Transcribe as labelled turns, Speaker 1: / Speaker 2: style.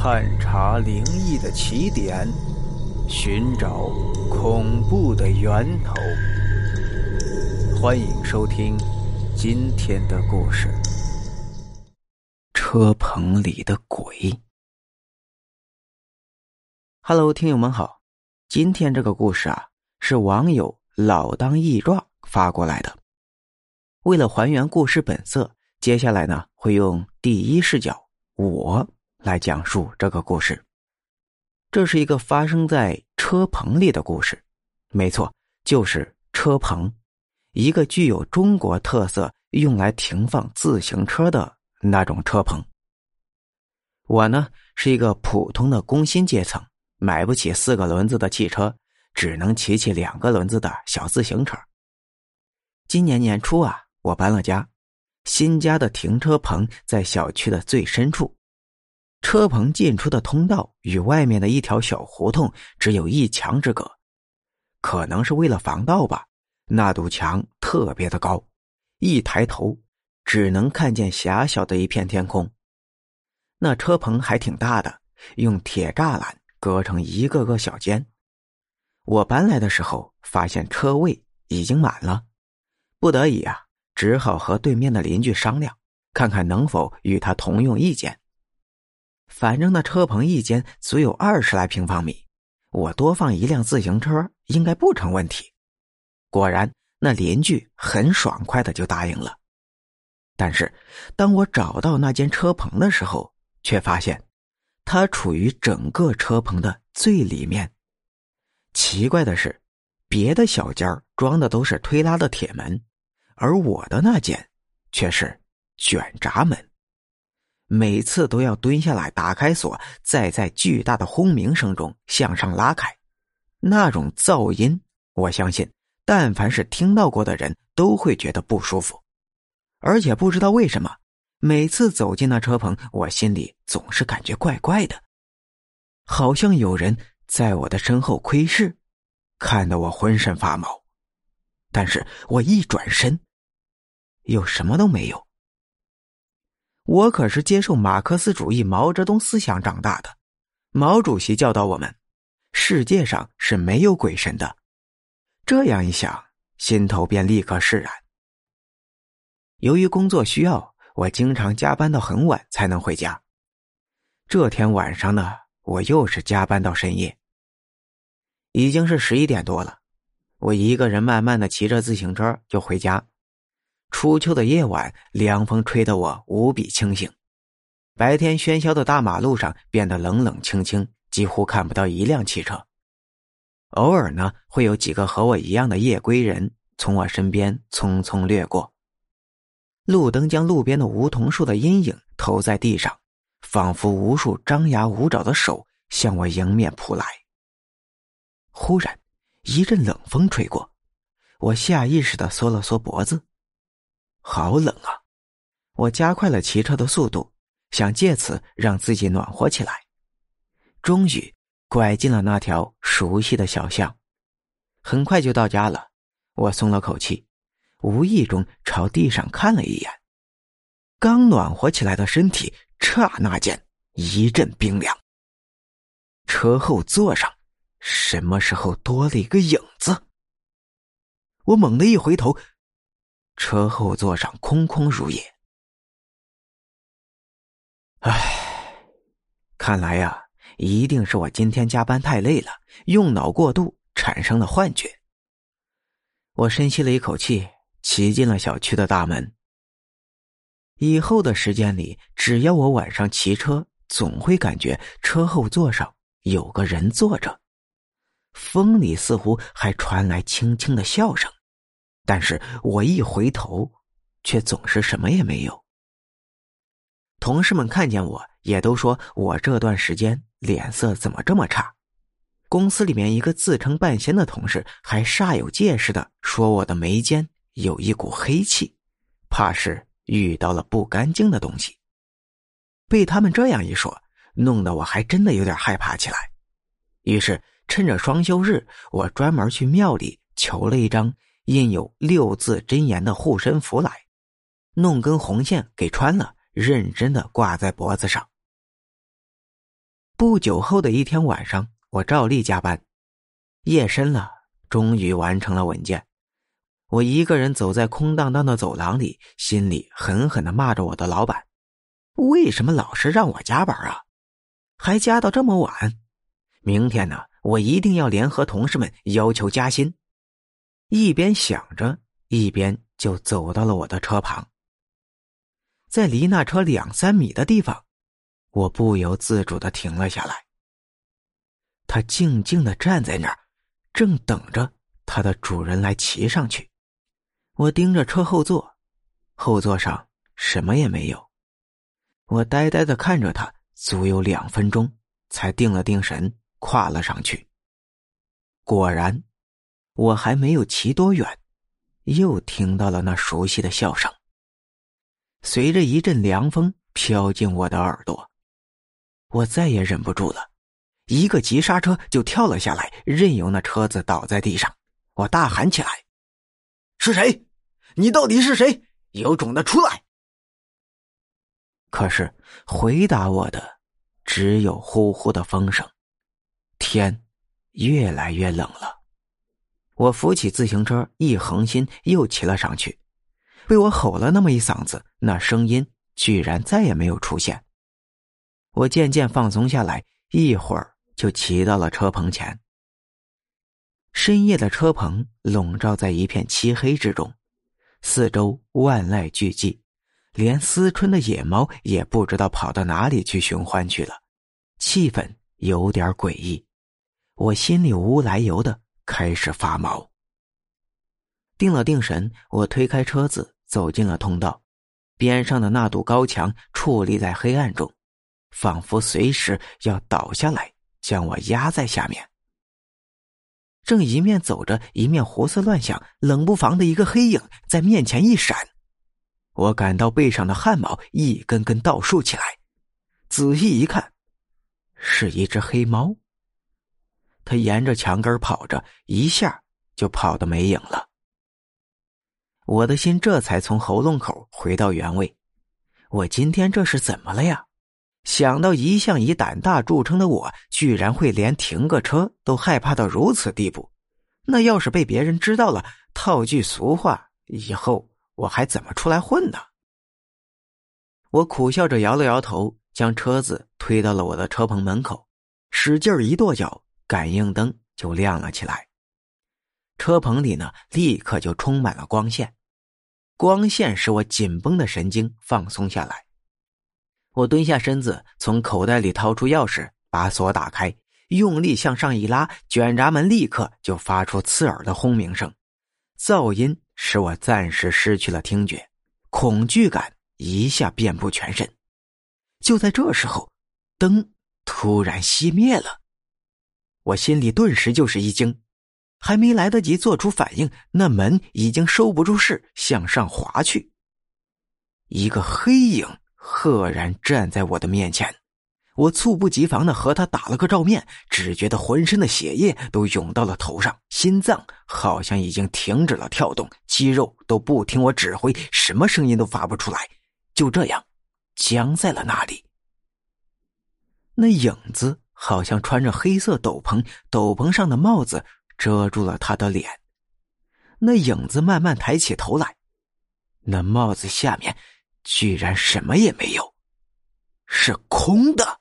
Speaker 1: 探查灵异的起点，寻找恐怖的源头。欢迎收听今天的故事：车棚里的鬼。Hello，听友们好，今天这个故事啊，是网友老当益壮发过来的。为了还原故事本色，接下来呢，会用第一视角我。来讲述这个故事。这是一个发生在车棚里的故事，没错，就是车棚，一个具有中国特色、用来停放自行车的那种车棚。我呢是一个普通的工薪阶层，买不起四个轮子的汽车，只能骑骑两个轮子的小自行车。今年年初啊，我搬了家，新家的停车棚在小区的最深处。车棚进出的通道与外面的一条小胡同只有一墙之隔，可能是为了防盗吧。那堵墙特别的高，一抬头只能看见狭小的一片天空。那车棚还挺大的，用铁栅栏隔成一个个小间。我搬来的时候发现车位已经满了，不得已啊，只好和对面的邻居商量，看看能否与他同用一间。反正那车棚一间足有二十来平方米，我多放一辆自行车应该不成问题。果然，那邻居很爽快的就答应了。但是，当我找到那间车棚的时候，却发现它处于整个车棚的最里面。奇怪的是，别的小间装的都是推拉的铁门，而我的那间却是卷闸门。每次都要蹲下来打开锁，再在巨大的轰鸣声中向上拉开，那种噪音，我相信，但凡是听到过的人都会觉得不舒服。而且不知道为什么，每次走进那车棚，我心里总是感觉怪怪的，好像有人在我的身后窥视，看得我浑身发毛。但是我一转身，又什么都没有。我可是接受马克思主义毛泽东思想长大的，毛主席教导我们，世界上是没有鬼神的。这样一想，心头便立刻释然。由于工作需要，我经常加班到很晚才能回家。这天晚上呢，我又是加班到深夜。已经是十一点多了，我一个人慢慢的骑着自行车就回家。初秋的夜晚，凉风吹得我无比清醒。白天喧嚣的大马路上变得冷冷清清，几乎看不到一辆汽车。偶尔呢，会有几个和我一样的夜归人从我身边匆匆掠过。路灯将路边的梧桐树的阴影投在地上，仿佛无数张牙舞爪的手向我迎面扑来。忽然，一阵冷风吹过，我下意识的缩了缩脖子。好冷啊！我加快了骑车的速度，想借此让自己暖和起来。终于拐进了那条熟悉的小巷，很快就到家了。我松了口气，无意中朝地上看了一眼，刚暖和起来的身体刹那间一阵冰凉。车后座上什么时候多了一个影子？我猛地一回头。车后座上空空如也。唉，看来呀，一定是我今天加班太累了，用脑过度产生了幻觉。我深吸了一口气，骑进了小区的大门。以后的时间里，只要我晚上骑车，总会感觉车后座上有个人坐着，风里似乎还传来轻轻的笑声。但是我一回头，却总是什么也没有。同事们看见我，也都说我这段时间脸色怎么这么差。公司里面一个自称半仙的同事，还煞有介事的说我的眉间有一股黑气，怕是遇到了不干净的东西。被他们这样一说，弄得我还真的有点害怕起来。于是趁着双休日，我专门去庙里求了一张。印有六字真言的护身符来，弄根红线给穿了，认真的挂在脖子上。不久后的一天晚上，我照例加班。夜深了，终于完成了文件。我一个人走在空荡荡的走廊里，心里狠狠的骂着我的老板：“为什么老是让我加班啊？还加到这么晚？明天呢，我一定要联合同事们要求加薪。”一边想着，一边就走到了我的车旁。在离那车两三米的地方，我不由自主的停了下来。他静静的站在那儿，正等着他的主人来骑上去。我盯着车后座，后座上什么也没有。我呆呆的看着他，足有两分钟，才定了定神，跨了上去。果然，我还没有骑多远，又听到了那熟悉的笑声。随着一阵凉风飘进我的耳朵，我再也忍不住了，一个急刹车就跳了下来，任由那车子倒在地上。我大喊起来：“
Speaker 2: 是谁？”你到底是谁？有种的出来！
Speaker 1: 可是回答我的只有呼呼的风声。天越来越冷了，我扶起自行车，一横心又骑了上去。被我吼了那么一嗓子，那声音居然再也没有出现。我渐渐放松下来，一会儿就骑到了车棚前。深夜的车棚笼罩在一片漆黑之中。四周万籁俱寂，连思春的野猫也不知道跑到哪里去寻欢去了，气氛有点诡异。我心里无来由的开始发毛。定了定神，我推开车子走进了通道，边上的那堵高墙矗立在黑暗中，仿佛随时要倒下来将我压在下面。正一面走着，一面胡思乱想，冷不防的一个黑影在面前一闪，我感到背上的汗毛一根根倒竖起来。仔细一看，是一只黑猫。他沿着墙根跑着，一下就跑得没影了。我的心这才从喉咙口回到原位。我今天这是怎么了呀？想到一向以胆大著称的我，居然会连停个车都害怕到如此地步，那要是被别人知道了，套句俗话，以后我还怎么出来混呢？我苦笑着摇了摇头，将车子推到了我的车棚门口，使劲一跺脚，感应灯就亮了起来。车棚里呢，立刻就充满了光线，光线使我紧绷的神经放松下来。我蹲下身子，从口袋里掏出钥匙，把锁打开，用力向上一拉，卷闸门立刻就发出刺耳的轰鸣声，噪音使我暂时失去了听觉，恐惧感一下遍布全身。就在这时候，灯突然熄灭了，我心里顿时就是一惊，还没来得及做出反应，那门已经收不住势，向上滑去，一个黑影。赫然站在我的面前，我猝不及防的和他打了个照面，只觉得浑身的血液都涌到了头上，心脏好像已经停止了跳动，肌肉都不听我指挥，什么声音都发不出来，就这样僵在了那里。那影子好像穿着黑色斗篷，斗篷上的帽子遮住了他的脸。那影子慢慢抬起头来，那帽子下面。居然什么也没有，是空的。